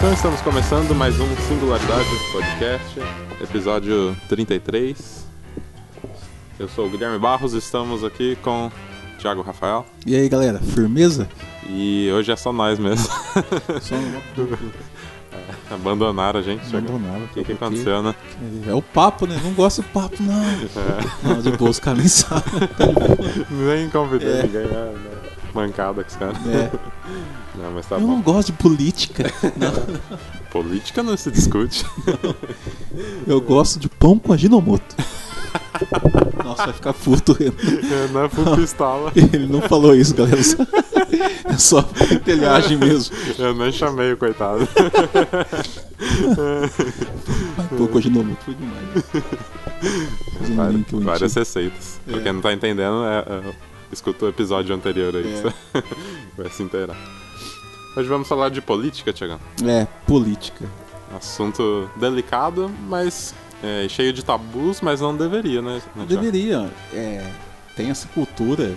Então estamos começando mais um Singularidade Podcast, episódio 33. Eu sou o Guilherme Barros, estamos aqui com o Thiago Rafael E aí, galera, firmeza? e hoje é só nós mesmo. Só uma... Abandonaram a gente. Abandonaram. O que, que aconteceu, né? É o papo, né? Não gosto de papo, não. Não, de boa, os caras nem sabem. Nem convidei É. ninguém, né? Mancada com os caras. É, Não, mas tá eu bom. não gosto de política. Política não se discute. Eu gosto de pão com aginomoto. Nossa, vai ficar puto. não é full pistola. Ele não falou isso, galera. É só telhagem mesmo. Eu nem chamei o coitado. Mas pão com aginomoto foi demais. Várias, receitas. É. Pra quem não tá entendendo, é, é, escuta o episódio anterior aí. É. Vai se inteirar. Hoje vamos falar de política, Tiagão. É, política. Assunto delicado, mas é, cheio de tabus, mas não deveria, né? né? Deveria. É, tem essa cultura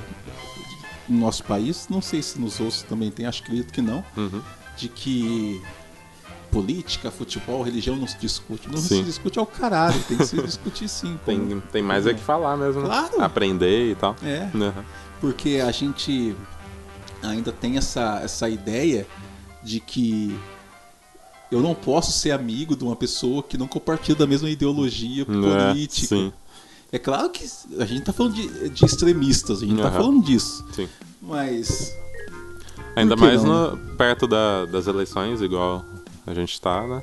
no nosso país, não sei se nos outros também tem, acho que acredito que não, Uhum. de que política, futebol, religião não se discute. Não Sim. se discute ao caralho, tem que se discutir sim. Tem, tem mais é que falar mesmo, né? Claro. Aprender e tal. É, Uhum. porque a gente ainda tem essa, essa ideia de que eu não posso ser amigo de uma pessoa que não compartilha da mesma ideologia É, política. sim, É claro que a gente tá falando de, de extremistas, a gente tá Aham. falando disso. sim. Mas Ainda mais no- perto da- das eleições, igual a gente tá, né?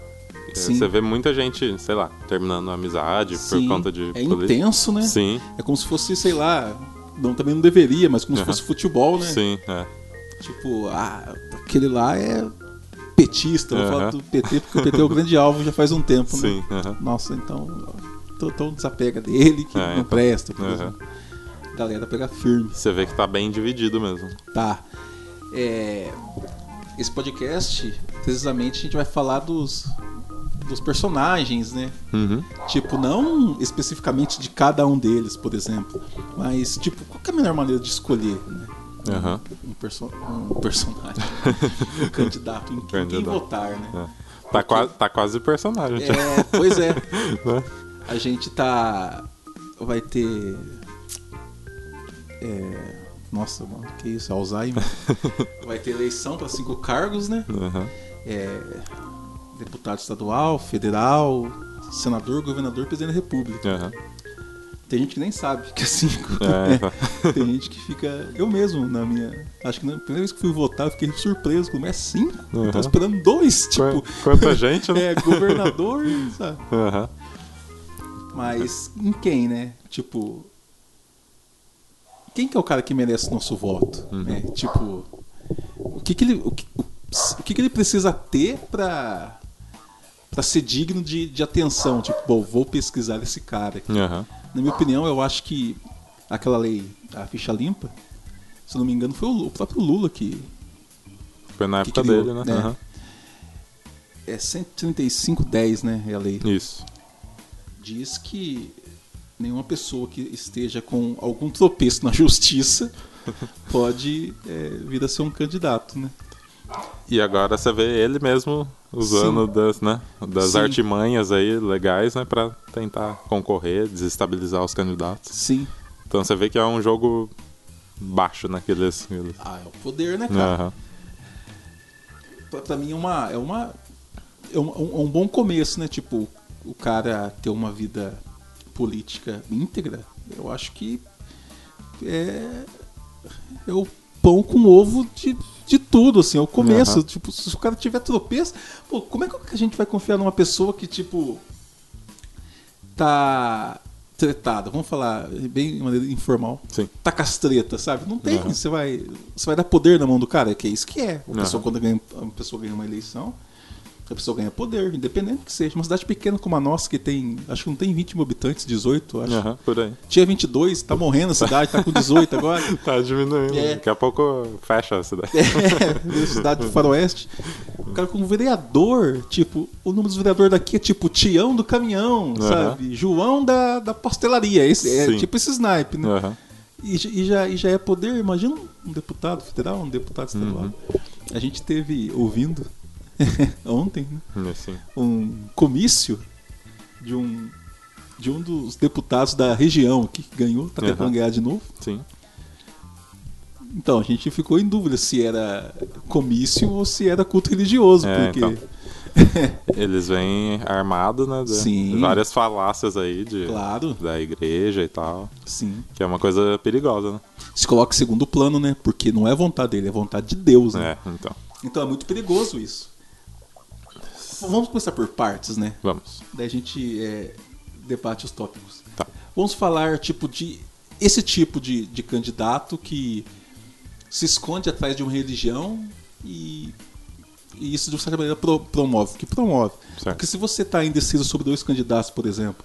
É, Sim. Você vê muita gente, sei lá, terminando a amizade sim, por conta de é política. intenso, né? Sim, É como se fosse, sei lá, não, também não deveria, mas como se Aham. fosse futebol, né? sim, é. Tipo, ah, aquele lá é petista, vou Aham. falar do PT porque o PT é o grande alvo já faz um tempo, né? Sim, aham. Nossa, então, tô, então desapega dele que É, não então. presta, por exemplo. Galera pega firme. Você vê que tá bem dividido mesmo. Tá. É, esse podcast, precisamente, a gente vai falar dos, dos personagens, né? Uhum. Tipo, não especificamente de cada um deles, por exemplo. Mas, tipo, qual que é a melhor maneira de escolher, né? Aham. Um, perso um personagem. um candidato em quem, votar, né? É. Tá, qua- tá quase personagem. É, pois é. Né? A gente tá. Vai ter. É. Nossa, mano, que isso? Alzheimer? Vai ter eleição para cinco cargos, né? Aham. É, deputado estadual, federal, senador, governador presidente da república. Aham. Tem gente que nem sabe que é cinco. É, tá. Tem gente que fica. Eu mesmo, na minha. Acho que na primeira vez que fui votar, eu fiquei surpreso. Como é cinco? Eu Uhum. tava esperando dois, tipo. Qu- Quanta gente, né? É, governador, sabe? Aham. Mas em quem, né? Tipo. Quem que é o cara que merece nosso voto? Uhum. Né? Tipo. O que, que ele. O que, o, que, que ele precisa ter pra. pra ser digno de, de atenção? Tipo, bom, vou pesquisar esse cara aqui. Aham. Na minha opinião, eu acho que aquela lei, a ficha limpa, se não me engano, foi o, próprio Lula que. Foi na época criou, dele, né? né? Aham. É 13510, né? É a lei. Isso. diz que nenhuma pessoa que esteja com algum tropeço na justiça pode é, vir a ser um candidato, né? E agora você vê ele mesmo usando Sim. das, né, das Sim. artimanhas aí legais, né, pra tentar concorrer, desestabilizar os candidatos. Sim. Então você vê que é um jogo baixo naqueles. aqueles- Ah, é o poder, né, cara? Pra, pra mim é uma. É, uma, é um, um- um bom começo, né? Tipo, o cara ter uma vida política íntegra, eu acho que é, é o pão com ovo de, de tudo, assim, é o começo. Aham. Tipo, se o cara tiver tropeço, pô, como é que a gente vai confiar numa pessoa que, tipo, tá tretada, vamos falar bem de maneira informal. Sim. Tá castreta, sabe? Não tem. Aham. Você vai, você vai dar poder na mão do cara, que é isso que é. Uma pessoa, Aham. quando ganha, uma pessoa ganha uma eleição, a pessoa ganha poder, independente que seja. Uma cidade pequena como a nossa, que tem, acho que não tem 20 mil habitantes, 18, acho. Aham, por aí. Tinha 22, tá morrendo a cidade, tá com 18 agora. Tá diminuindo. É. Daqui a pouco fecha a cidade. É, cidade do faroeste. O cara como vereador, tipo, o número dos vereadores daqui é tipo Tião do caminhão, Aham. sabe? João da, da pastelaria. Esse, é Sim. tipo esse snipe, né? Aham. E, e já, e já é poder, imagina um deputado federal, um deputado estadual. Uhum. A gente teve ouvindo ontem, né? Assim. um comício de um de um dos deputados da região aqui que ganhou, tá tentando Aham. ganhar de novo. Sim. Então, a gente ficou em dúvida se era comício ou se era culto religioso, É, porque então. Eles vêm armados, né? De Sim. várias falácias aí de, claro, da igreja e tal. sim. Que é uma coisa perigosa, né? Se coloca em segundo plano, né? Porque não é vontade dele, é vontade de Deus, né? É, então. Então é muito perigoso isso. Vamos começar por partes, né? Vamos. Daí a gente é, debate os tópicos. Tá. Vamos falar tipo de esse tipo de, de candidato que se esconde atrás de uma religião e, e isso de certa maneira pro- promove. Que promove. Certo. Porque se você está indeciso sobre dois candidatos, por exemplo,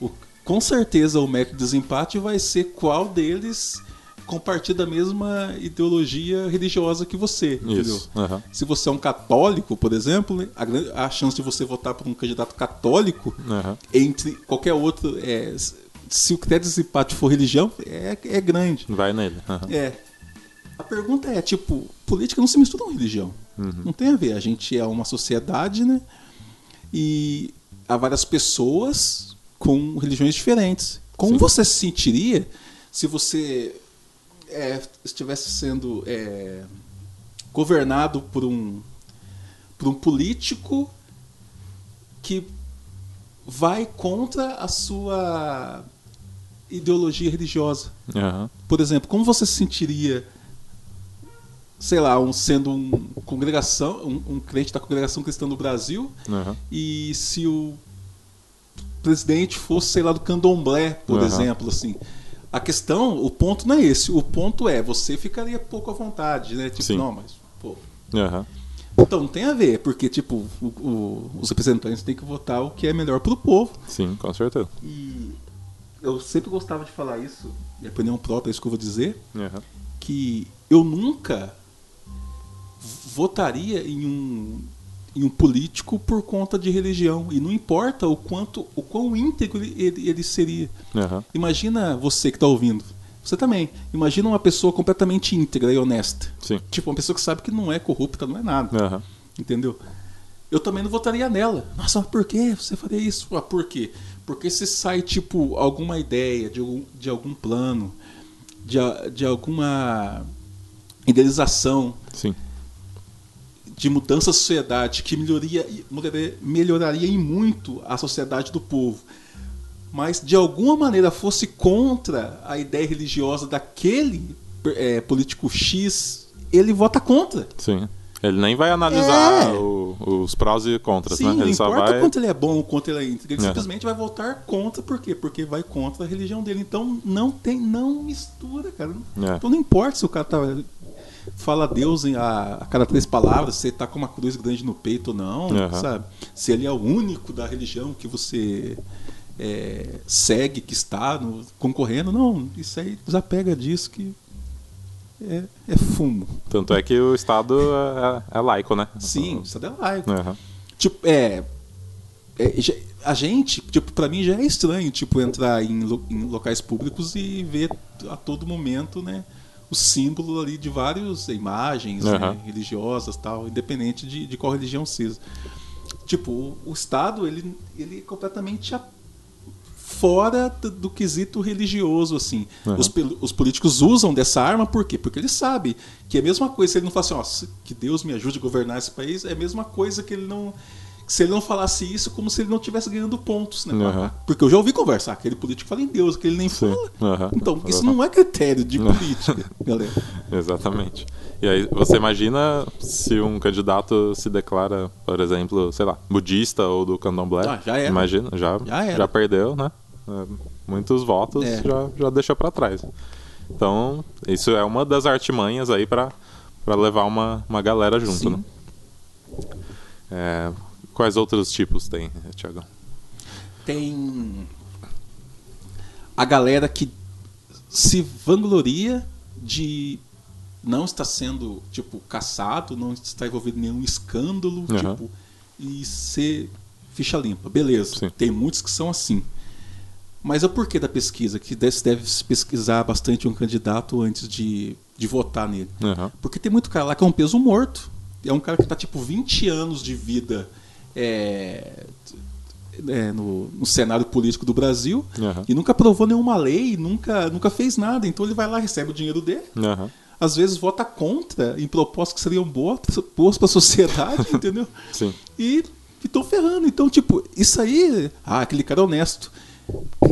o- com certeza o método de desempate vai ser qual deles compartilha da mesma ideologia religiosa que você. entendeu? Aham. Se você é um católico, por exemplo, a, a chance de você votar por um candidato católico Aham. entre qualquer outro, é, se o critério de desempate for religião, é, é grande. Vai nele. Aham. É. A pergunta é, tipo, política não se mistura com religião. Não tem a ver. A gente é uma sociedade, né? E há várias pessoas com religiões diferentes. Como Sim. você se sentiria se você é, estivesse sendo é, governado por um, por um político que vai contra a sua ideologia religiosa? Aham. Por exemplo, como você se sentiria, sei lá, um, sendo um congregação, um, um crente da congregação cristã do Brasil, Aham. e se o presidente fosse, sei lá, do candomblé, por Aham. exemplo, assim. A questão, o ponto não é esse. O ponto é, você ficaria pouco à vontade, né? Tipo, Sim. não, mas, pô. Aham. Então, não tem a ver, porque, tipo, o- o- os representantes têm que votar o que é melhor pro povo. Sim, com certeza. E eu sempre gostava de falar isso, e a opinião própria, é isso que eu vou dizer, Aham. que eu nunca votaria em um, em um político por conta de religião. E não importa o quanto, o quão íntegro ele, ele, seria. Aham. Imagina você que está ouvindo. Você também. Imagina uma pessoa completamente íntegra e honesta. Sim. Tipo, uma pessoa que sabe que não é corrupta, não é nada. Aham. Entendeu? Eu também não votaria nela. Nossa, mas por que você faria isso? Ah, por quê? Porque se sai, tipo, alguma ideia de algum, de algum plano, de, de alguma idealização Sim. De mudança da sociedade que melhoria, melhoraria, em muito a sociedade do povo, mas de alguma maneira fosse contra a ideia religiosa daquele eh, político X, ele vota contra. Sim. Ele nem vai analisar É. o- os prós e contras, Sim, né? não Ele só importa o vai. quanto ele é bom ou quanto ele é íntegro, ele É. simplesmente vai votar contra, por quê? Porque vai contra a religião dele. Então não tem, não mistura, cara. É. Então não importa se o cara tá, fala Deus em a, a cada três palavras, se ele tá com uma cruz grande no peito ou não, Aham. sabe? Se ele é o único da religião que você é, segue, que está no- concorrendo, não, isso aí desapega disso que é, é fumo. Tanto é que o Estado é, é laico, né? Sim, isso é laico. Aham. Tipo, é, é, A gente, tipo, pra mim já é estranho, tipo, entrar em, lo- em locais públicos e ver a todo momento, né? O símbolo ali de várias imagens né, Aham. religiosas tal, independente de, de qual religião seja. Tipo, o, o Estado, ele, ele é completamente a- fora do, do quesito religioso, assim. Aham. Os, os políticos usam dessa arma por quê? Porque ele sabe que é a mesma coisa, se ele não fala assim, ó, que Deus me ajude a governar esse país, é a mesma coisa que ele não. Se ele não falasse isso, como se ele não estivesse ganhando pontos, né? Aham. Porque eu já ouvi conversar, aquele político fala em Deus, que ele nem Sim. fala. Aham. Então, isso não é critério de política, galera. Exatamente. E aí você imagina se um candidato se declara, por exemplo, sei lá, budista ou do candomblé. Ah, já era. Imagina, já, Já era. já perdeu, né? É, Muitos votos É. já, já deixou pra trás. Então, isso é uma das artimanhas aí pra levar uma, uma galera junto, Sim. né? É, quais outros tipos tem, Thiago? Tem a galera que se vangloria de não estar sendo, tipo, caçado, não estar envolvido em nenhum escândalo, Aham. tipo, e ser ficha limpa. Beleza, Sim. tem muitos que são assim. Mas é o porquê da pesquisa? Que deve, deve se pesquisar bastante um candidato antes de, de votar nele. Aham. Porque tem muito cara lá que é um peso morto. é um cara que tá tipo 20 anos de vida é, é, no, no, cenário político do Brasil Uhum. e nunca aprovou nenhuma lei, nunca, nunca fez nada. Então ele vai lá, recebe o dinheiro dele, Aham. às vezes vota contra em propostas que seriam boas, boas para a sociedade, entendeu? Sim. E estão ferrando. Então, tipo, isso aí. Ah, aquele cara é honesto.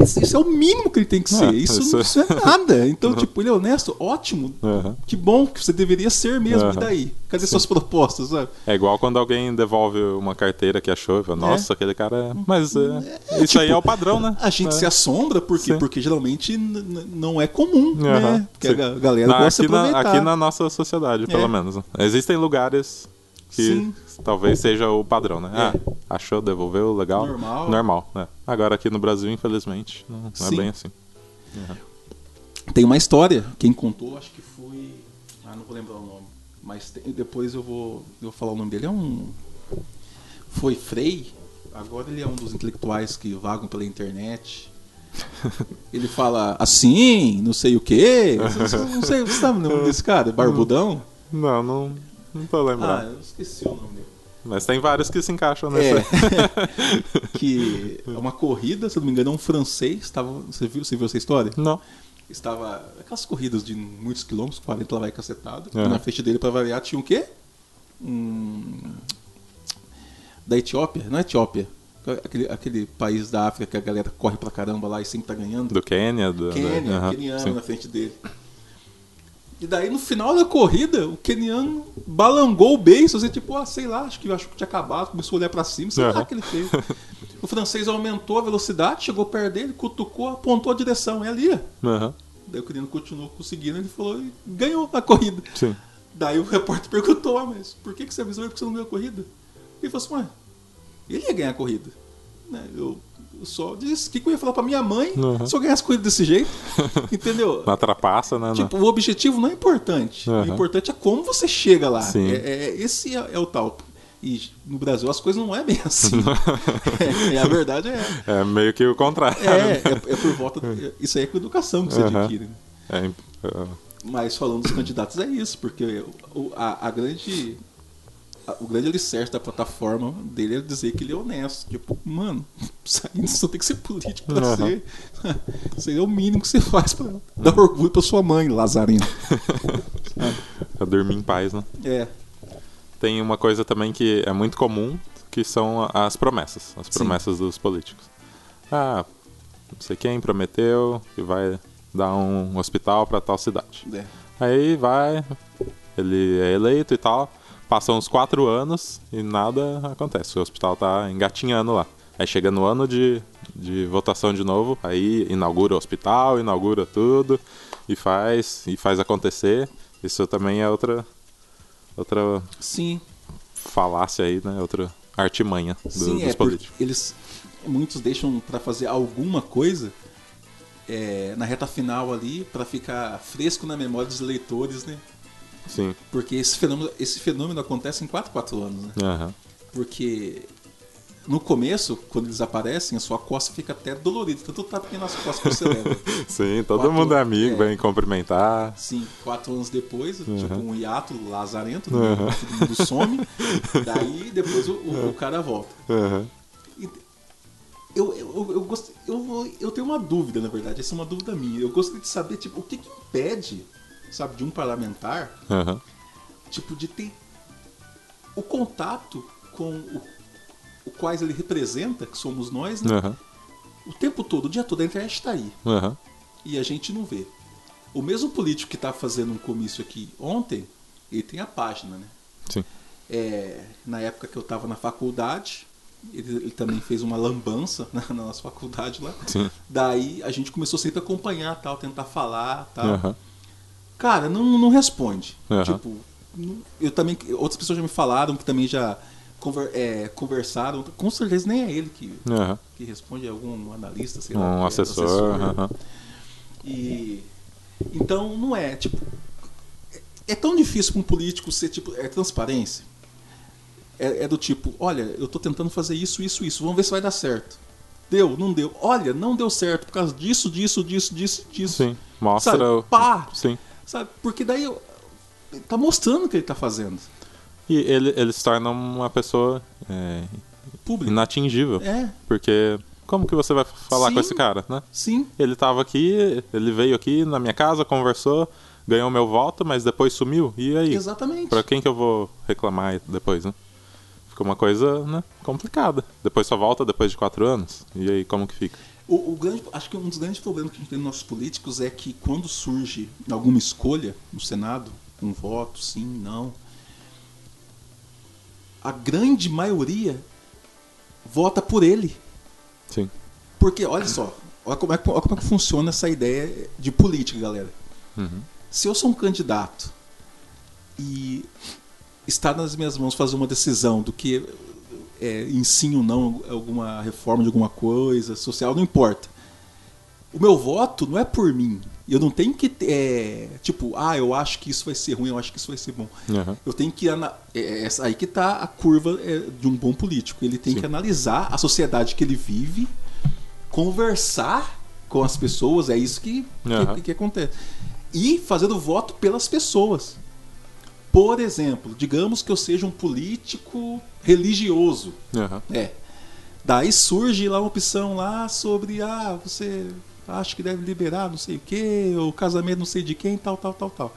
Isso, isso é o mínimo que ele tem que ser. É, isso, isso não- é- isso é nada. Então, tipo, ele é honesto, ótimo. Aham. Que bom que você deveria ser mesmo. Aham. E daí? Cadê suas propostas? Sabe? É igual quando alguém devolve uma carteira que achou fala, nossa, aquele cara é. Mas é, isso aí tipo, é o padrão, né? A gente é. se assombra porque, Sim. porque geralmente não é comum, Aham, né? Porque a sim. ga- galera Na- gosta de aqui, na, aproveitar. aqui na nossa sociedade, pelo É. menos. Existem lugares que Sim. talvez seja o padrão, né? É. Ah, achou, devolveu, legal. Normal. Normal, né? Agora aqui no Brasil, infelizmente, não, não é bem assim. Tem uma história. Quem contou, acho que foi. Ah, não vou lembrar o nome. Mas tem- depois eu vou, eu vou falar o nome dele. É um. Foi Frei. Agora ele é um dos intelectuais que vagam pela internet. Ele fala assim, não sei o quê. Não sei, você sabe o nome desse cara? Barbudão? Não, não, não tô Ah, lembrando. eu esqueci o nome dele. Mas tem vários que se encaixam É. nessa. que é uma corrida, se não me engano, é um francês. Tava, você, viu, você viu essa história? Não. Estava. Aquelas corridas de muitos quilômetros, 40 lá vai cacetado. E na frente dele, para variar, tinha um quê? Um. Da Etiópia? Não é Etiópia. Aquele, aquele país da África que a galera corre pra caramba lá e sempre tá ganhando. Do Quênia, do. Quênia, do... aham, keniano sim. na frente dele. E daí no final da corrida, o keniano balangou o beiço, assim, tipo, ah, sei lá, acho que achou que tinha acabado, começou a olhar pra cima, sei lá Aham. o que ele fez. O francês aumentou a velocidade, chegou perto dele, cutucou, apontou a direção, é ali. Aham, Daí o keniano continuou conseguindo, ele falou e ganhou a corrida. Sim. Daí o repórter perguntou, ah, mas por que que você avisou ele que você não ganhou a corrida? Ele falou assim, ué, ele ia ganhar a corrida. Né, eu só disse, o que, que eu ia falar pra minha mãe Uhum. se eu ganhasse corrida desse jeito? Entendeu? Na trapaça, né? Tipo, o objetivo não é importante. O Aham. importante é como você chega lá. Sim. É, é- esse é, é o tal. E no Brasil as coisas não é bem assim. é, é, a verdade é. É meio que o contrário. É, é, é por volta. Isso aí é com educação que você Aham. adquire. né? É, é, Mas falando dos candidatos é isso, porque o, a, a grande. O grande alicerce da plataforma dele é dizer que ele é honesto. Tipo, mano, isso aí só tem que ser político pra Aham. ser. Isso aí é o mínimo que você faz pra dar orgulho pra sua mãe, Lazarino. é dormir em paz, né? É. Tem uma coisa também que é muito comum, que são as promessas. As Sim. promessas dos políticos. Ah, não sei quem prometeu que vai dar um hospital pra tal cidade. é. Aí vai, ele é eleito e tal. Passam uns quatro anos e nada acontece. O hospital tá engatinhando lá. Aí chega no ano de, de votação de novo, aí inaugura o hospital, inaugura tudo e faz e faz acontecer. Isso também é outra outra Sim, falácia aí, né? Outra artimanha do- sim, dos é políticos. eles muitos deixam pra fazer alguma coisa é, na reta final ali pra ficar fresco na memória dos eleitores, né? Sim. Porque esse fenômeno, esse fenômeno acontece em 4, 4 anos, né? Aham. Porque no começo, quando eles aparecem, a sua costa fica até dolorida, tanto tapinha nas costas que você leva. Sim, todo Quatro- mundo é amigo, é. vem cumprimentar. Sim, quatro anos depois, tipo Uhum. um hiato lazarento? Uhum. todo mundo some, daí depois o, o- o cara volta. Aham. E Eu, eu, eu, eu, gost- eu, eu tenho uma dúvida, na verdade, essa é uma dúvida minha. Eu gostaria de saber, tipo, o que, que impede, sabe, de um parlamentar, Aham. tipo, de ter o contato com o, o quais ele representa, que somos nós, né? Aham. O tempo todo, o dia todo, a internet está aí. Aham. E a gente não vê. O mesmo político que está fazendo um comício aqui ontem, ele tem a página, né? Sim. É, na época que eu estava na faculdade, ele, ele também fez uma lambança na, na nossa faculdade lá. Sim. Daí a gente começou sempre a acompanhar, tal, tentar falar, tal. Aham. Cara, não, não responde. Aham. Tipo, eu também, outras pessoas já me falaram que também já conver- é, conversaram. Com certeza nem é ele que, Aham. que responde, é algum analista, sei lá. Um é, assessor. aham. E então não é, tipo, é, é tão difícil para um político ser tipo, é transparência. É, é do tipo, olha, eu tô tentando fazer isso, isso, isso, vamos ver se vai dar certo. Deu, não deu. Olha, não deu certo por causa disso, disso, disso, disso, disso. Sim. Mostra Sabe? Pá! Sim. Sabe? Porque daí tá mostrando o que ele tá fazendo. E ele, ele se torna uma pessoa é, Público. inatingível. É, Porque como que você vai falar Sim. com esse cara, né? sim. Ele tava aqui, ele veio aqui na minha casa, conversou, ganhou meu voto, mas depois sumiu. E aí? Exatamente. Pra quem que eu vou reclamar depois, né? Fica uma coisa, né, complicada. Depois só volta depois de quatro anos. E aí, como que fica? O, o grande, acho que um dos grandes problemas que a gente tem nos nossos políticos é que quando surge alguma escolha no Senado, um voto, sim, não, a grande maioria vota por ele. Sim. Porque, olha só, olha como, é, que- olha como é que funciona essa ideia de política, galera. Uhum. Se eu sou um candidato e está nas minhas mãos fazer uma decisão do que é, em sim ou não alguma reforma de alguma coisa social, não importa. O meu voto não é por mim. Eu não tenho que é, tipo, ah, eu acho que isso vai ser ruim, eu acho que isso vai ser bom. Uhum. Eu tenho que é, essa aí que tá a curva é, de um bom político. Ele tem Sim. que analisar a sociedade que ele vive, conversar com as pessoas, é isso que, que- Aham. que, acontece. E fazer o voto pelas pessoas. Por exemplo, digamos que eu seja um político religioso. Uhum. É. Daí surge lá uma opção lá sobre ah, você acha que deve liberar não sei o que, o casamento não sei de quem, tal, tal, tal, tal.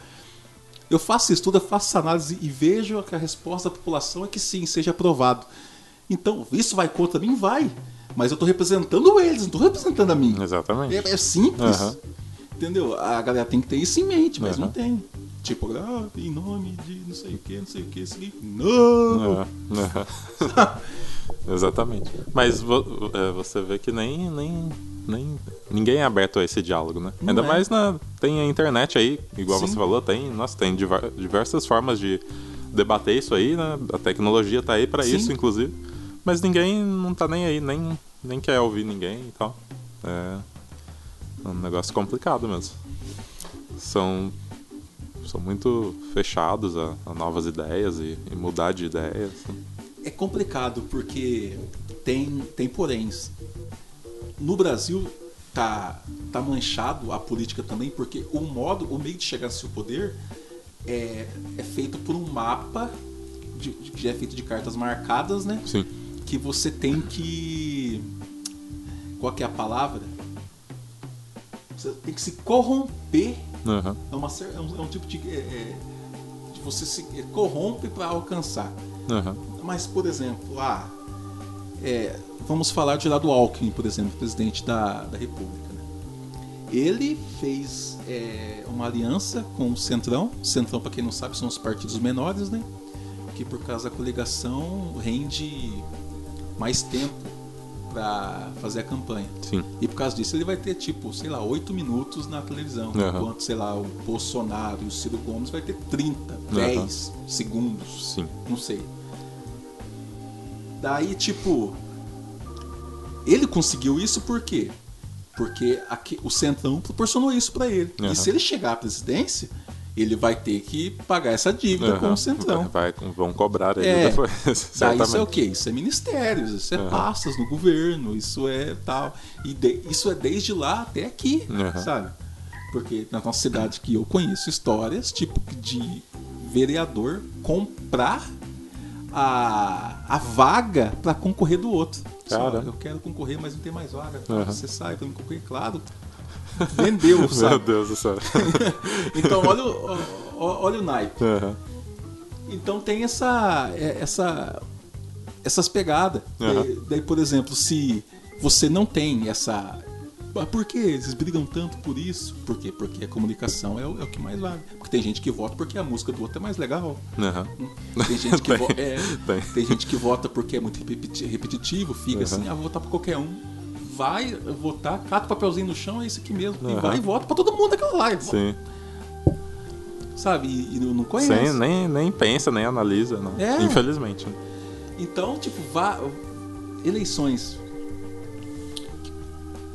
Eu faço isso tudo, eu faço essa análise e vejo que a resposta da população é que sim, seja aprovado. Então, isso vai contra mim? Vai. Mas eu estou representando eles, não estou representando a mim. Exatamente. É, é simples. Aham. Entendeu? A galera tem que ter isso em mente, mas Aham. não tem. Tipo, ah, em nome de não sei o que, não sei o que, seguinte. Não! É, é. Exatamente. Mas vo- é, você vê que nem, nem, nem ninguém é aberto a esse diálogo, né? Não Ainda é. mais na tem a internet aí, igual Sim. você falou, tem, nossa, tem diver- diversas formas de debater isso aí, né? A tecnologia tá aí pra Sim. isso, inclusive. Mas ninguém não tá nem aí, nem, nem quer ouvir ninguém e tal. É um negócio complicado mesmo. São são muito fechados a, a novas ideias e, e mudar de ideias. É complicado porque tem, tem poréns. No Brasil tá, tá manchado a política também, porque o modo, o meio de chegar ao seu poder é, é feito por um mapa de, que já é feito de cartas marcadas, né? Sim. Que você tem que. Qual que é a palavra? Você tem que se corromper Aham. é, uma, é um, é um tipo de. é, é, de você se é, corrompe para alcançar. Aham. Mas, por exemplo, ah, é, vamos falar de lá do Alckmin, por exemplo, presidente da, da República. né? Ele fez uma aliança com o Centrão. Centrão, para quem não sabe, são os partidos menores, né? Que por causa da coligação rende mais tempo para fazer a campanha. Sim. E por causa disso ele vai ter, tipo, sei lá, 8 minutos na televisão. Aham. Enquanto, sei lá, o Bolsonaro e o Ciro Gomes vai ter 30, 10 segundos. Sim. Não sei. Daí, tipo. Ele conseguiu isso por quê? Porque aqui, o Centrão proporcionou isso pra ele. Aham. E se ele chegar à presidência, ele vai ter que pagar essa dívida com Aham. o Centrão. Vai, vão cobrar ele É. depois. Daí isso é o quê? Isso é ministérios, isso é Aham. pastas no governo, isso é tal. E de- isso é desde lá até aqui, Aham. sabe? Porque na nossa cidade que eu conheço histórias, tipo, de vereador comprar a, a vaga para concorrer do outro. Só, Caramba. eu quero concorrer, mas não tem mais vaga. Você sai para me concorrer, claro. Vendeu, Meu sabe? Deus do céu. Então olha o, olha o naipe. Aham. Então tem essa, é- essa essas pegadas. Aham. Daí, daí, por exemplo, se você não tem essa. Por que eles brigam tanto por isso? Por quê? Porque a comunicação é o, é o que mais vale. Porque tem gente que vota porque a música do outro é mais legal. Aham. Tem gente que, Tem, vo- é, tem. tem gente que vota porque é muito repeti- repetitivo, fica Uhum. assim, ah, vou votar pra qualquer um. Vai votar, cata o papelzinho no chão, é isso aqui mesmo. E Uhum. vai e vota pra todo mundo aquela lá. Sim. Sabe? E, e não conhece. Sem, nem, nem pensa, nem analisa, não. É. Infelizmente. Então, tipo, vá, eleições.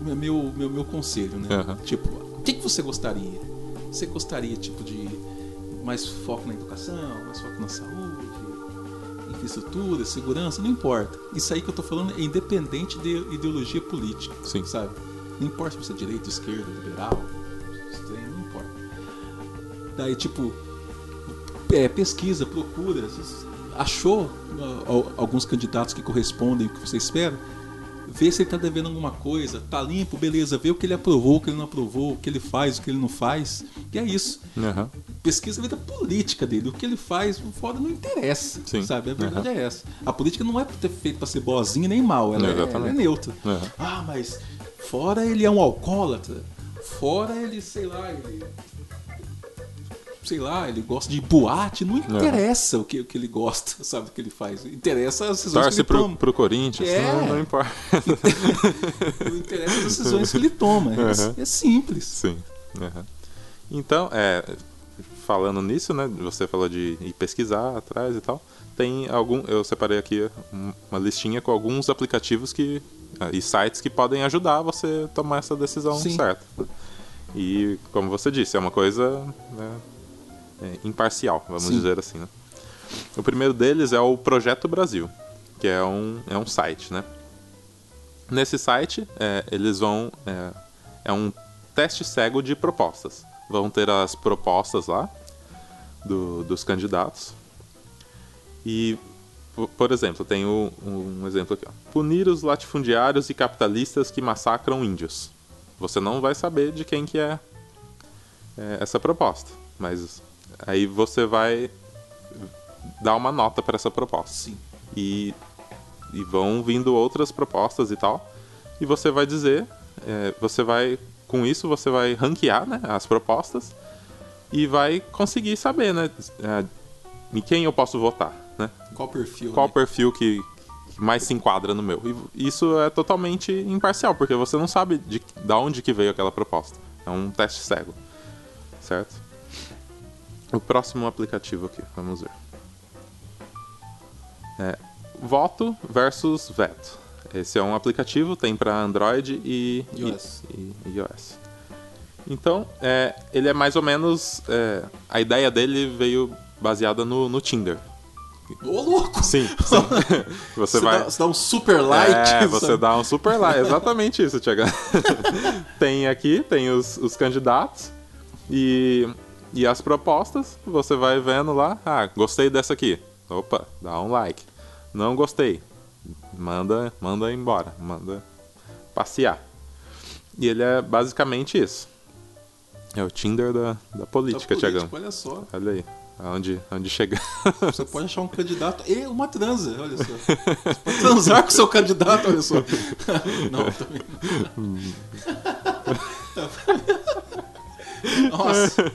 Meu, meu, meu conselho, né? Aham. Tipo, o que, que você gostaria? Você gostaria, tipo, de mais foco na educação, mais foco na saúde, infraestrutura, segurança? Não importa. Isso aí que eu tô falando é independente de ideologia política, Sim. sabe? Não importa se você é direita, esquerda, liberal, extremo, não importa. Daí, tipo, é, pesquisa, procura. achou alguns candidatos que correspondem ao que você espera, vê se ele está devendo alguma coisa, tá limpo, beleza, vê o que ele aprovou, o que ele não aprovou, o que ele faz, o que ele não faz. E é isso. Uhum. Pesquisa a vida política dele, o que ele faz, fora não interessa. Sim. Sabe? A verdade uhum. é essa. A política não é feita para ser boazinha nem mal, ela, é, ela é, neutra. Uhum. Ah, mas fora ele é um alcoólatra, fora ele, sei lá, ele sei lá, ele gosta de boate, não interessa é. o, que, o que ele gosta, sabe, o que ele faz. Interessa as decisões Torce que ele pro, toma. pro Corinthians, é. não, não importa. não interessa as decisões que ele toma. É, uhum. é simples. Sim. Uhum. Então, é, falando nisso, né, você falou de ir pesquisar atrás e tal. Tem algum, eu separei aqui uma listinha com alguns aplicativos que ah, e sites que podem ajudar você a tomar essa decisão Sim. certa. E como você disse, é uma coisa né, é, imparcial, vamos Sim. dizer assim. Né? O primeiro deles é o Projeto Brasil, que é um, é um site, né? Nesse site, é, eles vão... É, é um teste cego de propostas. Vão ter as propostas lá do, dos candidatos. E, por exemplo, tem um, um exemplo aqui. Ó. Punir os latifundiários e capitalistas que massacram índios. Você não vai saber de quem que é, é essa proposta. Mas Aí você vai dar uma nota para essa proposta. Sim. E, e vão vindo outras propostas e tal. E você vai dizer, é, você vai, com isso você vai ranquear né, as propostas e vai conseguir saber, né, é, em quem eu posso votar, né? Qual perfil? Qual né? perfil que, que, mais se enquadra no meu? E isso é totalmente imparcial, porque você não sabe de, de onde que veio aquela proposta. É um teste cego, certo? O próximo aplicativo aqui, vamos ver. É, voto versus veto. Esse é um aplicativo, tem para Android e iOS. E, e iOS. Então, é, ele é mais ou menos. É, a ideia dele veio baseada no, no Tinder. Ô, louco! Sim, sim. Você, você vai. Dá, você dá um super like. É, você dá um super like. Exatamente isso, Tiago. tem aqui, tem os, os candidatos. E e as propostas, você vai vendo lá, ah, gostei dessa aqui. Opa, dá um like. Não gostei. Manda, manda embora, manda passear. E ele é basicamente isso. É o Tinder da, da política, Tiagão. Olha só. Olha aí. Aonde, onde chega. Você pode achar um candidato e uma transa, olha só. Você pode transar com o seu candidato, olha só. Não, também. Nossa.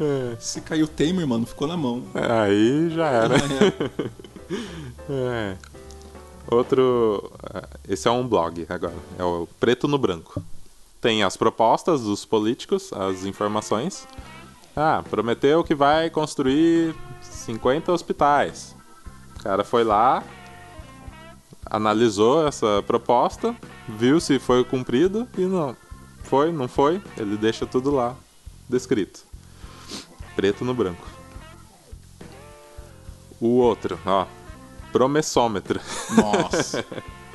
É. Se caiu o Temer, mano, ficou na mão. Aí já era. é. Outro. É, esse é um blog agora. É o Preto no Branco. Tem as propostas dos políticos, as informações. Ah, prometeu que vai construir 50 hospitais. O cara foi lá, analisou essa proposta, viu se foi cumprido e não. Foi, não foi, ele deixa tudo lá descrito preto no branco. O outro, ó, promessômetro. Nossa.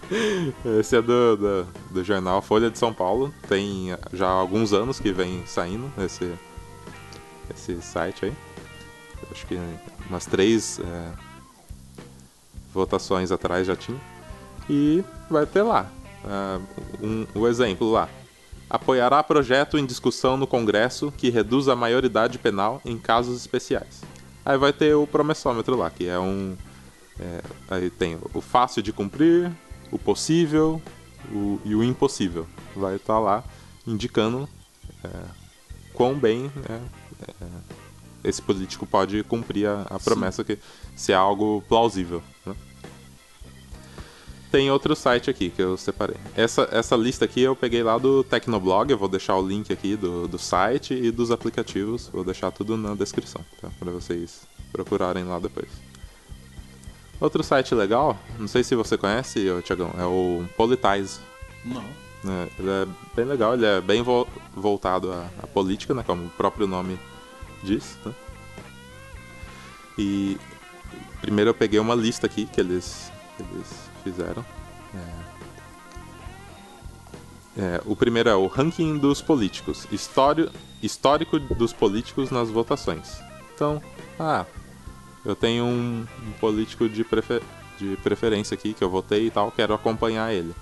Esse é do, do, do, jornal Folha de São Paulo. Tem já alguns anos que vem saindo esse, esse site aí. Acho que umas três é, votações atrás já tinha. E vai ter lá uh, um, o um exemplo lá apoiará projeto em discussão no Congresso que reduz a maioridade penal em casos especiais. Aí vai ter o promessômetro lá, que é um. É, aí tem o fácil de cumprir, o possível o, e o impossível. Vai estar tá lá indicando é, quão bem é, é, esse político pode cumprir a, a promessa, que se é algo plausível. Né? Tem outro site aqui que eu separei. Essa, essa lista aqui eu peguei lá do Tecnoblog, eu vou deixar o link aqui do, do site e dos aplicativos, vou deixar tudo na descrição, tá? Para vocês procurarem lá depois. Outro site legal, não sei se você conhece, Tiagão, é o Politize. Não. É, ele é bem legal, ele é bem vo voltado à, à, política, né, como o próprio nome diz. Né? E primeiro eu peguei uma lista aqui que eles, eles fizeram. É... É, o primeiro é o ranking dos políticos, histórico, histórico dos políticos nas votações. Então, ah, eu tenho um, político de, prefer, de preferência aqui que eu votei e tal, quero acompanhar ele.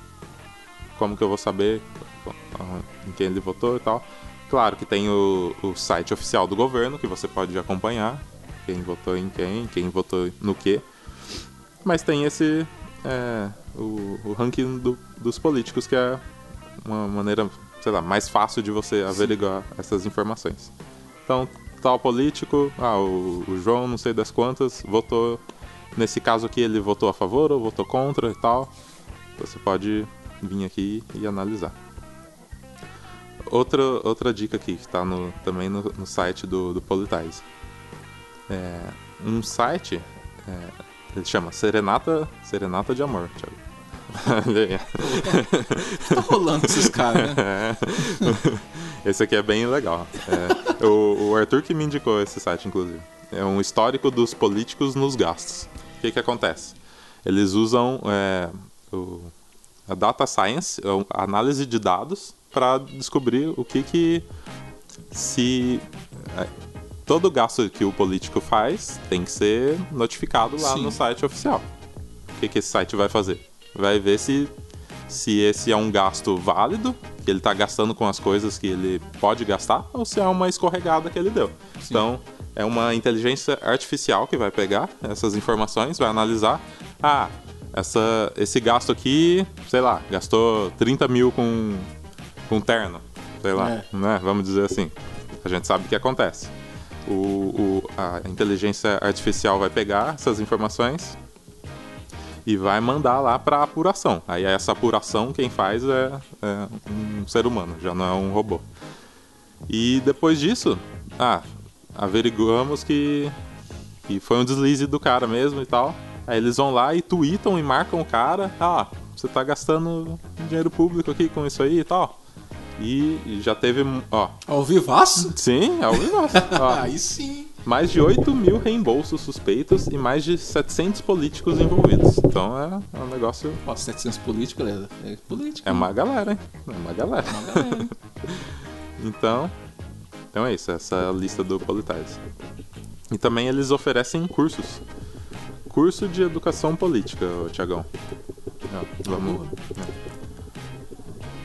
Como que eu vou saber em quem ele votou e tal? Claro que tem o, o site oficial do governo que você pode acompanhar quem votou em quem, quem votou no que. Mas tem esse é, o, o, ranking do, dos políticos que é uma maneira, sei lá, mais fácil de você averiguar Sim. essas informações. Então, tal político, ah, o, o, João, não sei das quantas, votou. Nesse caso aqui, ele votou a favor ou votou contra e tal. Você pode vir aqui e analisar. Outra, outra dica aqui, que está no, também no, no, site do, do Politize. É, um site, é, ele chama Serenata, Serenata de Amor, Thiago. tá rolando esses caras, né? É. Esse aqui é bem legal. É, o, o, Arthur que me indicou esse site, inclusive. É um histórico dos políticos nos gastos. O que, que acontece? Eles usam é, o, a data science, a análise de dados, para descobrir o que que se é, todo gasto que o político faz tem que ser notificado lá Sim. no site oficial. O que, que esse site vai fazer? Vai ver se, se esse é um gasto válido, que ele está gastando com as coisas que ele pode gastar, ou se é uma escorregada que ele deu. Sim. Então, é uma inteligência artificial que vai pegar essas informações, vai analisar. Ah, essa, esse gasto aqui, sei lá, gastou 30 mil com, com terno. Sei lá, é. né? Vamos dizer assim. A gente sabe o que acontece o, o, a inteligência artificial vai pegar essas informações e vai mandar lá para apuração. Aí essa apuração quem faz é, é, um ser humano, já não é um robô. E depois disso, ah, averiguamos que, que foi um deslize do cara mesmo e tal. Aí eles vão lá e tweetam e marcam o cara. Ah, você tá gastando dinheiro público aqui com isso aí e tal. E já teve, ó. Ao vivaço? Sim, ao vivaço. Aí sim. Mais de 8 mil reembolsos suspeitos e mais de 700 políticos envolvidos. Então é, um negócio. Ó, 700 políticos, galera. É política. É uma galera, hein? É uma galera. É uma galera. Então, então é isso, essa é a lista do Politize. E também eles oferecem cursos. Curso de educação política, Tiagão. Vamos. É.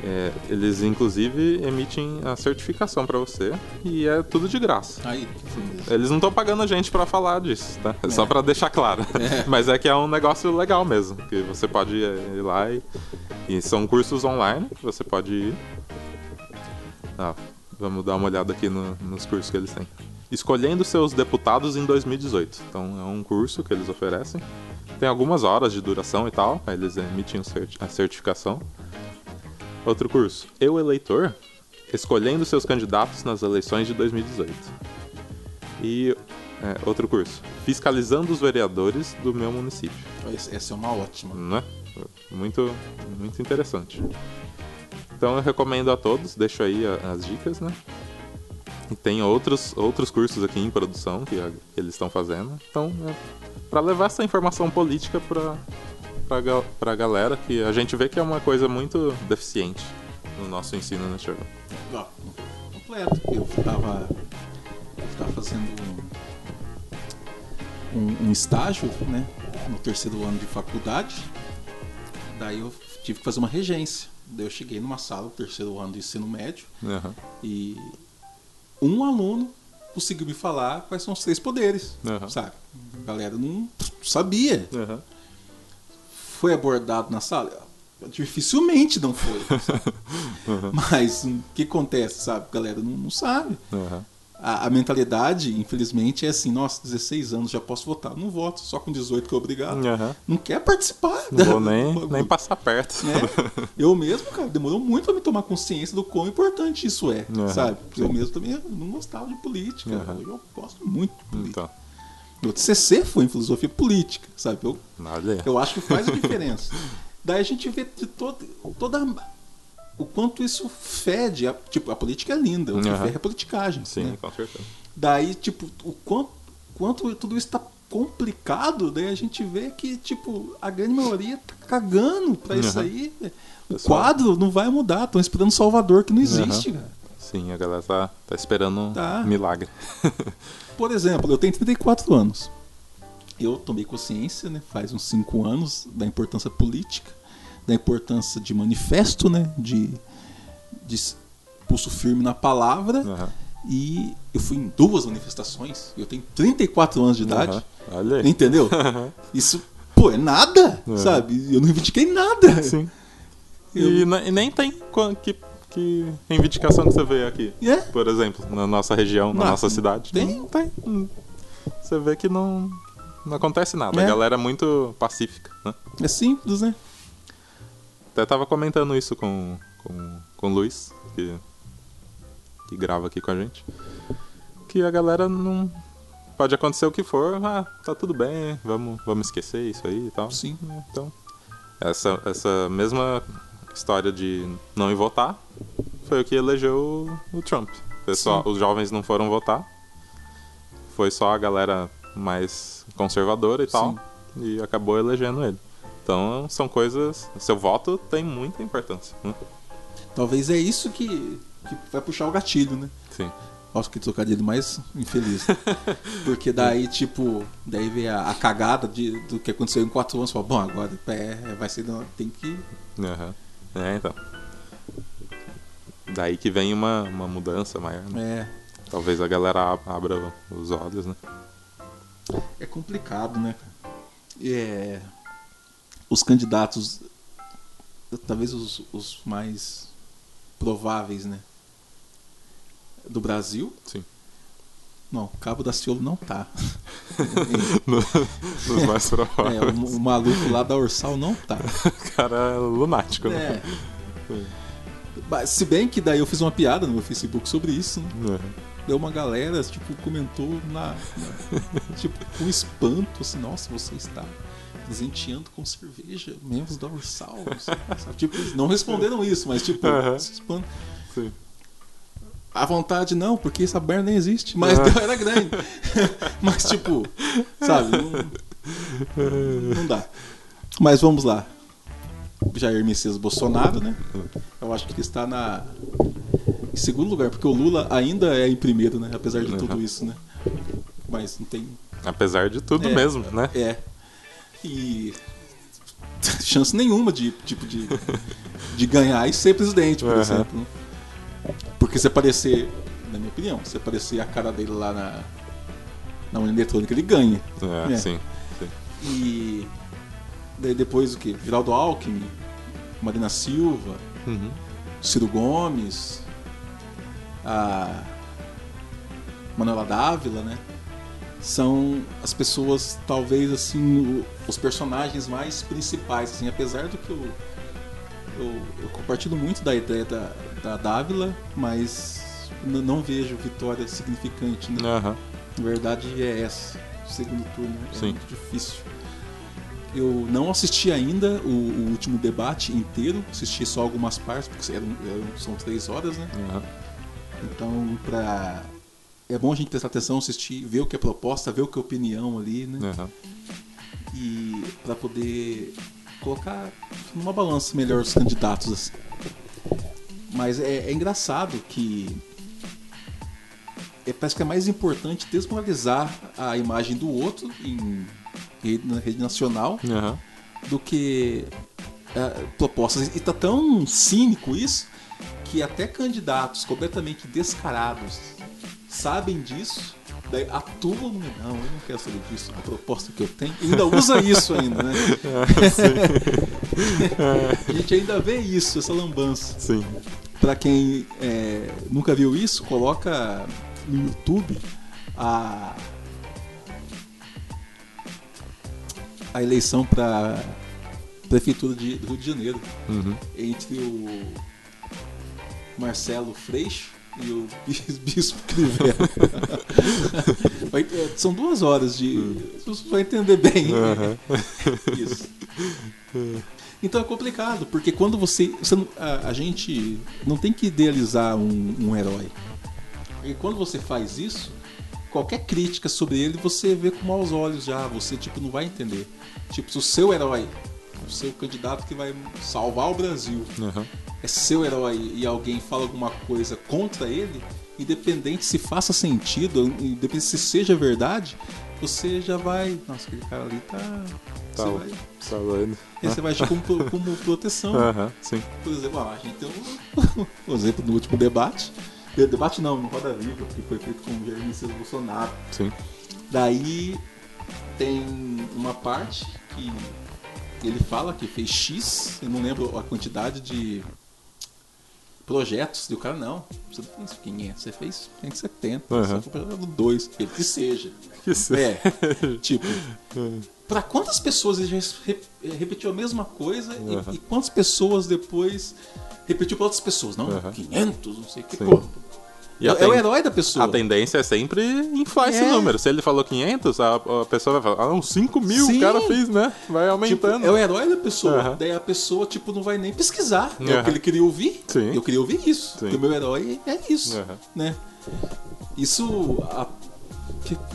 É, eles inclusive emitem a certificação para você e é tudo de graça. Aí, eles não estão pagando a gente para falar disso, tá? É, é. só para deixar claro. É. Mas é que é um negócio legal mesmo, que você pode ir lá e, e são cursos online que você pode ir. Ah, vamos dar uma olhada aqui no, nos cursos que eles têm. Escolhendo seus deputados em 2018. Então é um curso que eles oferecem. Tem algumas horas de duração e tal, aí eles emitem a certificação. Outro curso. Eu, eleitor, escolhendo seus candidatos nas eleições de 2018. E é, outro curso. Fiscalizando os vereadores do meu município. Essa é uma ótima. Não é? Muito, muito interessante. Então eu recomendo a todos, deixo aí as dicas, né? E tem outros, outros cursos aqui em produção que, que eles estão fazendo. Então, é, para levar essa informação política para pra, pra galera que a gente vê que é uma coisa muito deficiente no nosso ensino, né, Thiago? completo. Eu estava tava fazendo um, um, estágio, né, no terceiro ano de faculdade. Daí eu tive que fazer uma regência. Daí eu cheguei numa sala, terceiro ano de ensino médio, uhum. e um aluno conseguiu me falar quais são os três poderes, uhum. sabe? A galera não sabia. Uhum foi abordado na sala? Dificilmente não foi. uhum. Mas o que acontece, sabe? A galera não, não sabe. Uhum. A, a, mentalidade, infelizmente, é assim: nossa, 16 anos já posso votar. Não voto, só com 18 que é obrigado. Uhum. Não quer participar. Não vou nem, nem passar perto. É. Eu mesmo, cara, demorou muito para me tomar consciência do quão importante isso é, sabe? Porque eu mesmo também não gostava de política. Eu gosto muito de política. Então. Meu TCC foi em filosofia política, sabe? Eu, eu acho que faz a diferença. Daí a gente vê de todo, toda o quanto isso fede. A, tipo, a política é linda, o que uhum. fede é a politicagem. Sim, né? com certeza. Daí, tipo, o quanto, quanto tudo isso está complicado, daí a gente vê que, tipo, a grande maioria tá cagando uhum. isso aí. O Pessoal. quadro não vai mudar, estão esperando Salvador que não existe, uhum. cara. Sim, a galera tá, tá esperando um tá. milagre. Por exemplo, eu tenho 34 anos. eu tomei consciência, né, faz uns cinco anos, da importância política, da importância de manifesto, né, de, de pulso firme na palavra. Aham. E eu fui em duas manifestações. Eu tenho 34 anos de idade. Aham. Olha aí. Entendeu? Isso, pô, é nada, É. sabe? Eu não reivindiquei nada. Sim. Eu- E, e nem tem que, que reivindicação que você vê aqui. É? Por exemplo, na nossa região, na Não, nossa cidade. tem. Não tem. Você vê que não, não acontece nada. É. A galera é muito pacífica, né? É simples, né? Até tava comentando isso com, com, com o Luiz, que, que grava aqui com a gente. Que a galera não. Pode acontecer o que for, ah, tá tudo bem, vamos, vamos esquecer isso aí e tal. Sim. Então, essa, essa mesma história de não ir votar foi o que elegeu o, Trump. Pessoal, os jovens não foram votar, foi só a galera mais conservadora e tal, e acabou elegendo ele. Então, são coisas. Seu voto tem muita importância. Né? Talvez é isso que, que vai puxar o gatilho, né? Sim. Nossa, que trocadilho mais infeliz. Porque daí, tipo, daí vem a, a cagada de, do que aconteceu em quatro anos. Fala, bom, agora é, vai ser. Tem que. Aham. É, então. Daí que vem uma, uma mudança maior. Né? É, Talvez a galera ab- abra os olhos, né? é complicado, né? cara? É, os candidatos, talvez os, os mais prováveis, né? Do Brasil. Sim. Não, Cabo da Ciolo não tá. Nos mais É, prováveis. o, o maluco lá da Ursal não tá. O cara é lunático, né? É. Mas, Se bem que daí eu fiz uma piada no meu Facebook sobre isso, né? É. Deu uma galera, tipo, comentou na, na- tipo, com espanto, assim, nossa, você está presenteando com cerveja membros da Ursal. sabe? Tipo, não responderam isso, mas tipo, Aham. espanto. Sim. A vontade não, porque essa merda nem existe, mas Ah. era grande. mas tipo, sabe, não, não dá. Mas vamos lá. Jair Messias Bolsonaro, né? Eu acho que ele está na em segundo lugar, porque o Lula ainda é em primeiro, né? Apesar de tudo Uhum. isso, né? Mas não tem. Apesar de tudo É, mesmo, né? É. E chance nenhuma de tipo de, de ganhar e ser presidente, por Uhum. exemplo. Né? Porque se aparecer, na minha opinião, se aparecer a cara dele lá na na urna eletrônica, ele ganha. É, É. sim. sim. E daí depois o que? Geraldo Alckmin, Marina Silva, Uhum. Ciro Gomes, a Manuela Dávila, né? São as pessoas, talvez assim, o- os personagens mais principais, assim, apesar do que eu, eu, eu compartilho muito da ideia da, da Dávila, mas não vejo vitória significante, né? Aham. Na verdade é essa, o segundo turno é Sim. muito difícil. Eu não assisti ainda o, o último debate inteiro, assisti só algumas partes, porque eram, eram- são três horas, né? aham. Então, pra... é bom a gente prestar atenção, assistir, ver o que é proposta, ver o que é opinião ali, né? aham. E para poder colocar numa balança melhor os candidatos. assim. Mas é, é engraçado que é, parece que é mais importante desmoralizar a imagem do outro em rede, na rede nacional Aham. do que é, propostas. E tá tão cínico isso que até candidatos completamente descarados sabem disso, daí atuam no não, eu não quero saber disso, a proposta que eu tenho, e ainda usa isso ainda, né? a gente ainda vê isso, essa lambança. Sim. Pra quem é, nunca viu isso, coloca no YouTube a a eleição para prefeitura de, do Rio de Janeiro Uhum. entre o Marcelo Freixo e o bis- Bispo Crivella. Vai- é, São duas horas de. Você vai entender bem Aham. isso. Então é complicado, porque quando você. você a, a gente não tem que idealizar um, um herói. E quando você faz isso, qualquer crítica sobre ele você vê com maus olhos já. Você tipo, não vai entender. Tipo, se o seu herói, o seu candidato que vai salvar o Brasil, Aham. é seu herói e alguém fala alguma coisa contra ele, independente se faça sentido, independente se seja verdade, você já vai. Nossa, aquele cara ali tá. Tá, você vai, tá doido. aí você vai agir como, como proteção. Aham, sim. Por exemplo, a gente tem um, um exemplo no último debate. Debate não, no Roda Viva, que foi feito com o Jair Messias Bolsonaro. Sim. Daí tem uma parte que ele fala que fez X, eu não lembro a quantidade de projetos, e o cara não, você não fez 500, você fez 170, Uhum. você foi projeto 2, ele que seja. Que se- É, tipo, pra quantas pessoas ele já re- repetiu a mesma coisa e- Uhum. e, quantas pessoas depois repetiu pra outras pessoas? Não, Uhum. 500, não sei o que, Sim. pô. É, o herói da pessoa. A tendência é sempre inflar esse É. número. Se ele falou 500, a, a pessoa vai falar, ah, uns 5 mil Sim. o cara fez, né? Vai Tipo, aumentando. é o herói da pessoa. Daí a pessoa, tipo, não vai nem pesquisar. É o que ele queria ouvir. Sim. Eu queria ouvir isso. Sim. Porque o meu herói é isso. Né? Isso. a-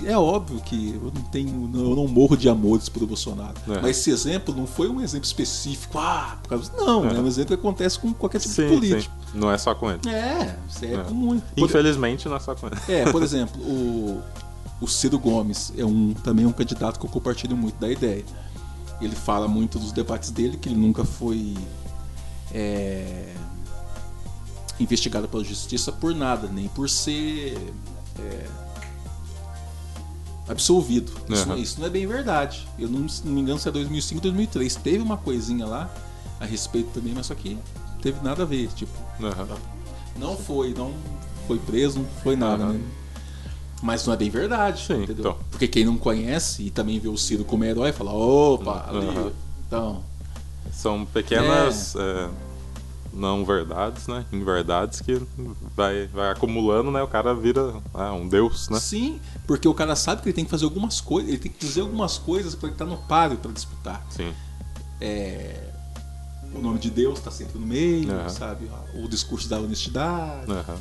é óbvio que eu não tenho. Eu não morro de amores pelo Bolsonaro. Aham. Mas esse exemplo não foi um exemplo específico. Ah, por causa. Não, é Aham. um exemplo que acontece com qualquer tipo de Sim, político. sim. Não é só com ele. É, isso é, É. comum. Por- Infelizmente, não é só com ele. é, por exemplo, o, o Ciro Gomes é um, também um candidato que eu compartilho muito da ideia. Ele fala muito dos debates dele, que ele nunca foi é, investigado pela justiça por nada, nem por ser é, absolvido. Isso, Aham. isso não é bem verdade. Eu não, não me engano se é 2005, 2003. Teve uma coisinha lá a respeito também, mas só que teve nada a ver. Tipo, Aham. não foi, não foi preso, não foi nada, Aham. né? Mas não é bem verdade, Sim, entendeu? então. Porque quem não conhece e também vê o Ciro como herói, fala, opa, ali, então... São pequenas é, não verdades, né? Inverdades que vai, vai acumulando, né? O cara vira ah, um deus, né? Sim, porque o cara sabe que ele tem que fazer algumas coisas, ele tem que dizer algumas coisas para ele estar no páreo para disputar. Sim. É, o nome de Deus está sempre no meio, Aham. sabe? O discurso da honestidade, Aham.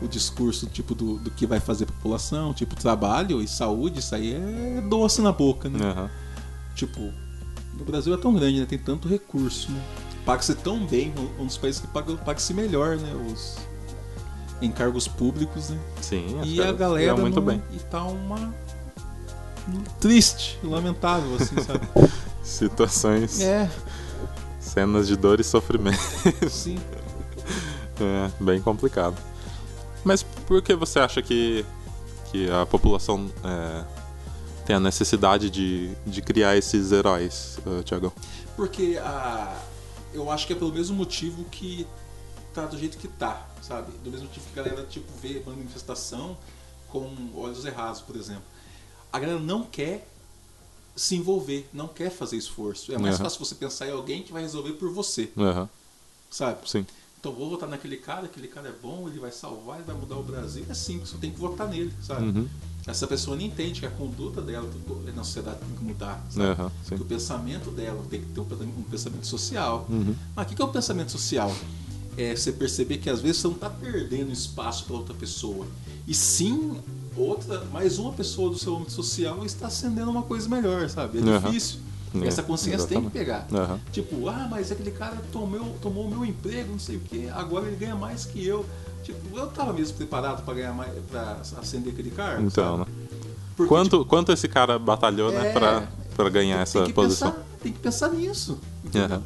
o discurso tipo do, do que vai fazer a população, tipo trabalho e saúde, isso aí é doce na boca, né? Aham. Tipo, o Brasil é tão grande, né? Tem tanto recurso, né? Paga-se tão bem, um dos países que paga- paga-se melhor, né? Os encargos públicos, né? Sim, E a galera muito não- bem. E tá uma triste, lamentável, assim, sabe? Situações, é, cenas de dor e sofrimento. sim. É, bem complicado. Mas por que você acha que, que a população é, tem a necessidade de, de criar esses heróis, uh, Tiagão? Porque a, eu acho que é pelo mesmo motivo que tá do jeito que tá, sabe? Do mesmo motivo que a galera tipo, vê manifestação com olhos errados, por exemplo. A galera não quer se envolver, não quer fazer esforço. É mais Aham. fácil você pensar em alguém que vai resolver por você, Aham, sabe? sim. Então vou votar naquele cara, aquele cara é bom, ele vai salvar, ele vai mudar o Brasil. É simples, eu tenho que votar nele, sabe? Uhum. Essa pessoa não entende que a conduta dela na sociedade tem que mudar, sim. Que o pensamento dela tem que ter um pensamento- social. Uhum. Mas o que é o pensamento social? É você perceber que às vezes você não está perdendo espaço para outra pessoa. E sim, outra, mais uma pessoa do seu âmbito social está acendendo uma coisa melhor, sabe? É Aham. difícil. É, Essa consciência tem que pegar. Tipo, ah, mas aquele cara tomou, tomou o meu emprego, não sei o que, agora ele ganha mais que eu. Tipo, eu tava mesmo preparado para ganhar mais, para acender aquele cargo. Então, né? Porque, Quanto, quanto esse cara batalhou, né, É, pra, pra ganhar tem essa posição? Pensar, tem que pensar nisso. Aham.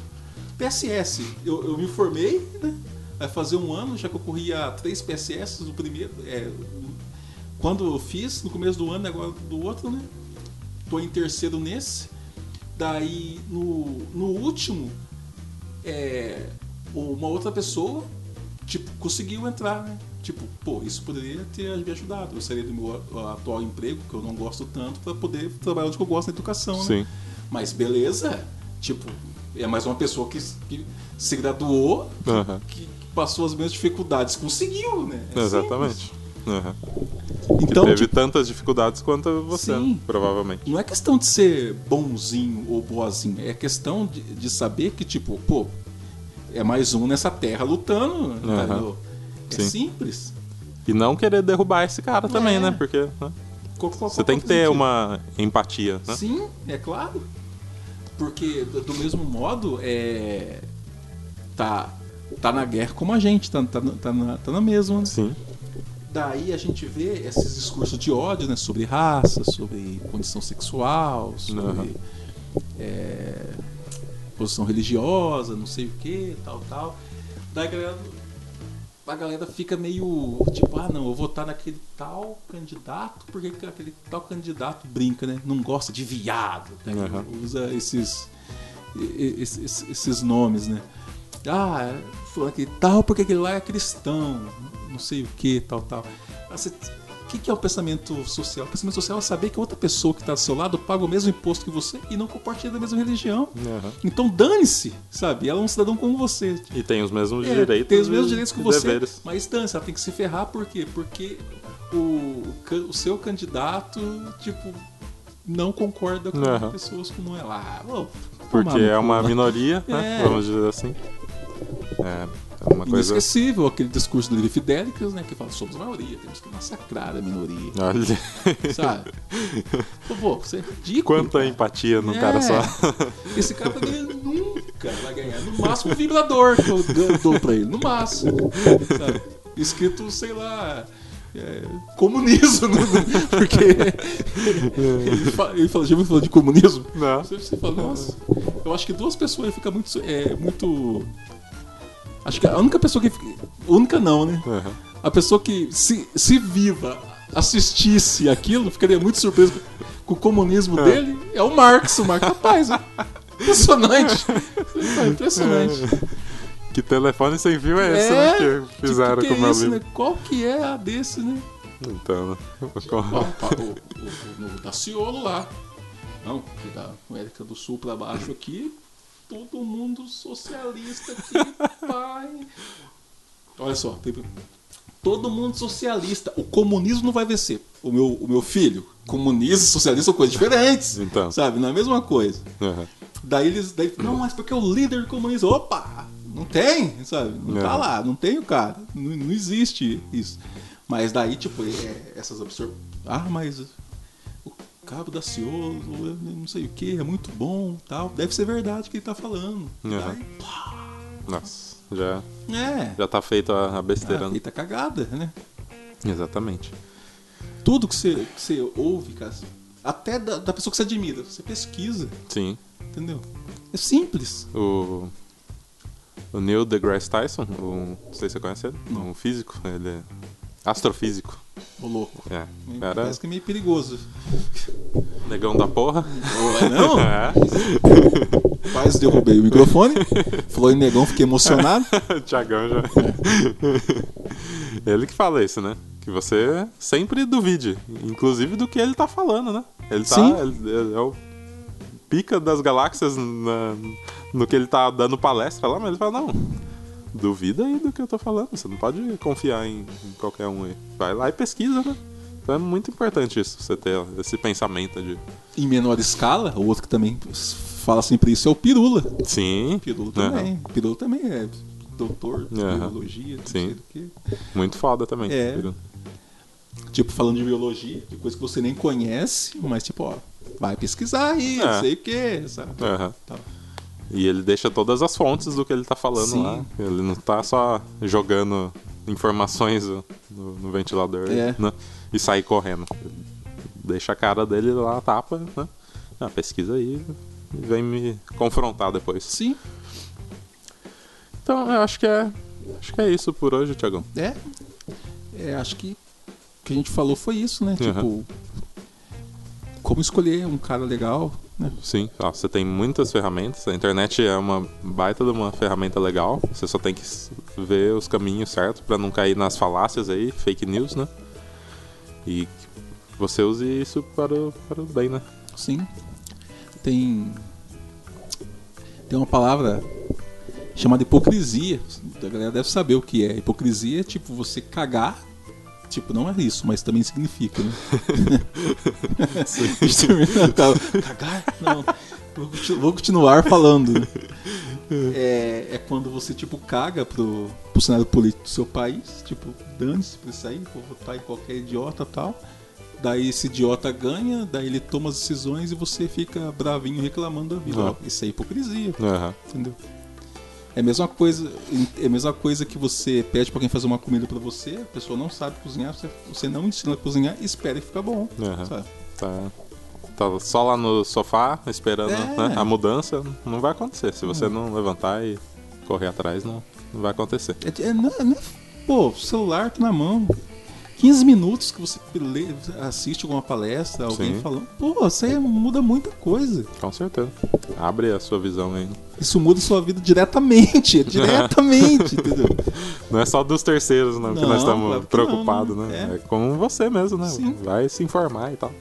PSS, eu, eu me formei, né? Vai fazer um ano, já que eu corria três PSS do primeiro. é, quando eu fiz, no começo do ano, agora do outro, né? Tô em terceiro nesse. Daí, no, no último, é, uma outra pessoa, tipo, conseguiu entrar, né? Tipo, pô, isso poderia ter me ajudado. Eu saí do meu atual emprego, que eu não gosto tanto, para poder trabalhar onde eu gosto na educação, né? Sim. Mas beleza, tipo, é mais uma pessoa que, que se graduou, que passou as mesmas dificuldades, conseguiu, né? É Exatamente. Aham. simples. Que Então, teve tipo, tantas dificuldades quanto você, Sim. provavelmente. não é questão de ser bonzinho ou boazinho, é questão de, de saber que, tipo, pô, é mais um nessa terra lutando, Aham. entendeu? É Sim. simples. E não querer derrubar esse cara também, É. né? Porque né, você tem que ter positivo? uma empatia, né? Sim, é claro. Porque do, mesmo modo, é. Tá, tá na guerra como a gente, tá, tá, na- tá, na, tá na mesma. né? Sim. daí a gente vê esses discursos de ódio, né? Sobre raça, sobre condição sexual, sobre Aham. é, posição religiosa, não sei o que, tal, tal. Daí a galera, a galera fica meio tipo, ah não, eu vou votar naquele tal candidato, porque aquele tal candidato brinca, né? Não gosta de viado, né? Aham. usa esses, esses, esses nomes, né? Ah, fulano aquele tal, porque aquele lá é cristão, não sei o que, tal, tal. Você- que, que é o pensamento social? O pensamento social é saber que outra pessoa que está do seu lado paga o mesmo imposto que você e não compartilha da mesma religião. Aham. Então dane-se, sabe? Ela é um cidadão como você. E tem os mesmos É, direitos. tem os mesmos direitos que você, deveres. mas dane-se, ela tem que se ferrar por quê? Porque o, o seu candidato, tipo, não concorda com Aham. pessoas como ela. Ah, Porque é uma minoria, né? É. Vamos dizer assim. É uma coisa. Inesquecível aquele discurso do Fidelicus, né? Que fala, somos maioria, temos que massacrar a minoria. Olha, Sabe? Pô, você é ridículo. quanta cara. empatia num É. cara só. Esse cara também nunca vai ganhar. No máximo um vibrador que eu dou pra ele. No máximo. Sabe? Escrito, sei lá. é, comunismo, né? porque ele, fa- ele fala, já ouviu falar de comunismo? Não. Você, você fala, nossa, eu acho que duas pessoas ele fica muito. É, muito. Acho que a única pessoa que. Única não, né? Aham. A pessoa que, se, se viva, assistisse aquilo, ficaria muito surpreso com o comunismo dele. É o Marx, o Marx. Rapaz, é impressionante. É impressionante. Que telefone sem fio é esse, É, né? Que fizeram tipo, que com o meu é esse, livro. né? Qual que é a desse, né? Então? Ó, o, o, o, o Daciolo lá. Não, que da América do Sul pra baixo aqui, todo mundo socialista aqui, pai. Olha só, tem- todo mundo socialista. O comunismo não vai vencer. O meu, o meu filho, comunismo e socialista são coisas diferentes. Então. Sabe, não é a mesma coisa. Aham. Daí eles. Daí, não, mas porque o líder comunista. Opa! Não tem, sabe? Não tá É. lá, não tem o cara. Não, não existe isso. Mas daí, tipo, é, essas absor... Ah, mas cabo da Ciolo, eu não sei o que, é muito bom tal. Deve ser verdade o que ele tá falando. Aham. Daí, Nossa, já, é. já tá feita a besteira. Ah, né? feita cagada, né? Exatamente. Tudo que você, que você ouve, cara, até da, da pessoa que você admira, você pesquisa, Sim. entendeu? É simples. O, o Neil deGrasse Tyson, o, não sei se você conhece ele, um físico, ele é astrofísico. Ô louco. É, era Parece que é meio perigoso. negão da porra. Ô, Não? É. Quase derrubei o microfone. Falou em negão, fiquei emocionado. o Thiagão já. ele que fala isso, né? Que você sempre duvide, inclusive do que ele tá falando, né? Ele tá. Sim. Ele, ele é o pica das galáxias na- no que ele tá dando palestra lá, mas ele fala, não. Duvida aí do que eu tô falando. Você não pode confiar em, em qualquer um aí. Vai lá e pesquisa, né? Então é muito importante isso, você ter esse pensamento de. Em menor escala, o outro que também fala sempre isso é o Pirula. Sim. Pirula também. Pirula também é doutor de Aham. biologia, não Sim. sei do que. Muito foda também. É. Tipo, falando de biologia, de coisa que você nem conhece, mas tipo, ó, vai pesquisar aí, É. não sei o que, sabe? Tal. E ele deixa todas as fontes do que ele tá falando Sim. lá. Ele não tá só jogando informações no, no ventilador É. né? e sair correndo. Deixa a cara dele lá, tapa, né? Ah, pesquisa aí e vem me confrontar depois. Sim, Então eu acho que é. Acho que é isso por hoje, Tiagão. é. É, acho que o que a gente falou foi isso, né? Aham. Tipo, como escolher um cara legal? Sim, ó, você tem muitas ferramentas. A internet é uma baita de uma ferramenta legal. Você só tem que ver os caminhos certos pra não cair nas falácias aí, fake news, né? E você use isso para o, para o bem, né? Sim. Tem. Tem uma palavra chamada hipocrisia. A galera deve saber o que é. Hipocrisia é tipo você cagar. Tipo, não é isso, mas também significa, né? Tá? Cagar? Não. Vou conti- Vou continuar falando. É, é quando você, tipo, caga pro, pro cenário político do seu país. Tipo, dane-se pra isso aí, vou votar em qualquer idiota e tal. Daí esse idiota ganha, daí ele toma as decisões e você fica bravinho reclamando da vida. Ó, Isso é hipocrisia, Aham. entendeu? É a mesma coisa, é a mesma coisa que você pede pra alguém fazer uma comida pra você, a pessoa não sabe cozinhar, você, você não ensina a cozinhar e espera que fica bom. Aham. sabe? Tá, tá só lá no sofá esperando É. né, a mudança, não vai acontecer. Se você não levantar e correr atrás, não, não vai acontecer. É, é, não, é- não é- pô, celular tá na mão. 15 minutos que você lê- assiste alguma palestra, alguém Sim. falando, pô, isso aí muda muita coisa. Com certeza. Abre a sua visão aí. Isso muda sua vida diretamente, é diretamente, entendeu? Não é só dos terceiros não, que Não, nós estamos claro que preocupados, não, né? é. É. com você mesmo, né? Sim. Vai se informar e tal.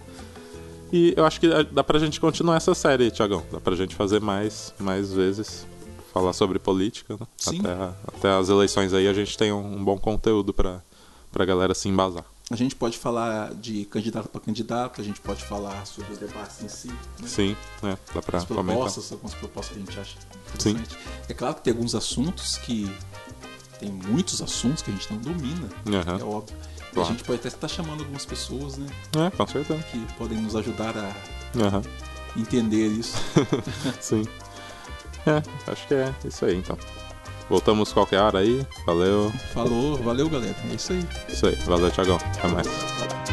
E eu acho que dá pra gente continuar essa série, Tiagão. Dá pra gente fazer mais, mais vezes. Falar sobre política, né? Sim. Até, a- até as eleições aí a gente tem um, um bom conteúdo pra, pra galera se embasar. A gente pode falar de candidato para candidato, a gente pode falar sobre os debates em si, né? Sim, né? Dá pra as comentar. propostas, algumas propostas que a gente acha Sim. interessante. É claro que tem alguns assuntos que. Tem muitos assuntos que a gente não domina, Aham. é óbvio. E a Claro. gente pode até estar chamando algumas pessoas, né? É, com certeza. Que podem nos ajudar a Aham. entender isso. Sim. É, acho que é isso aí então. Voltamos qualquer hora aí. Valeu. Falou, valeu galera. É isso aí. Isso aí. Valeu, Tiagão. Até mais.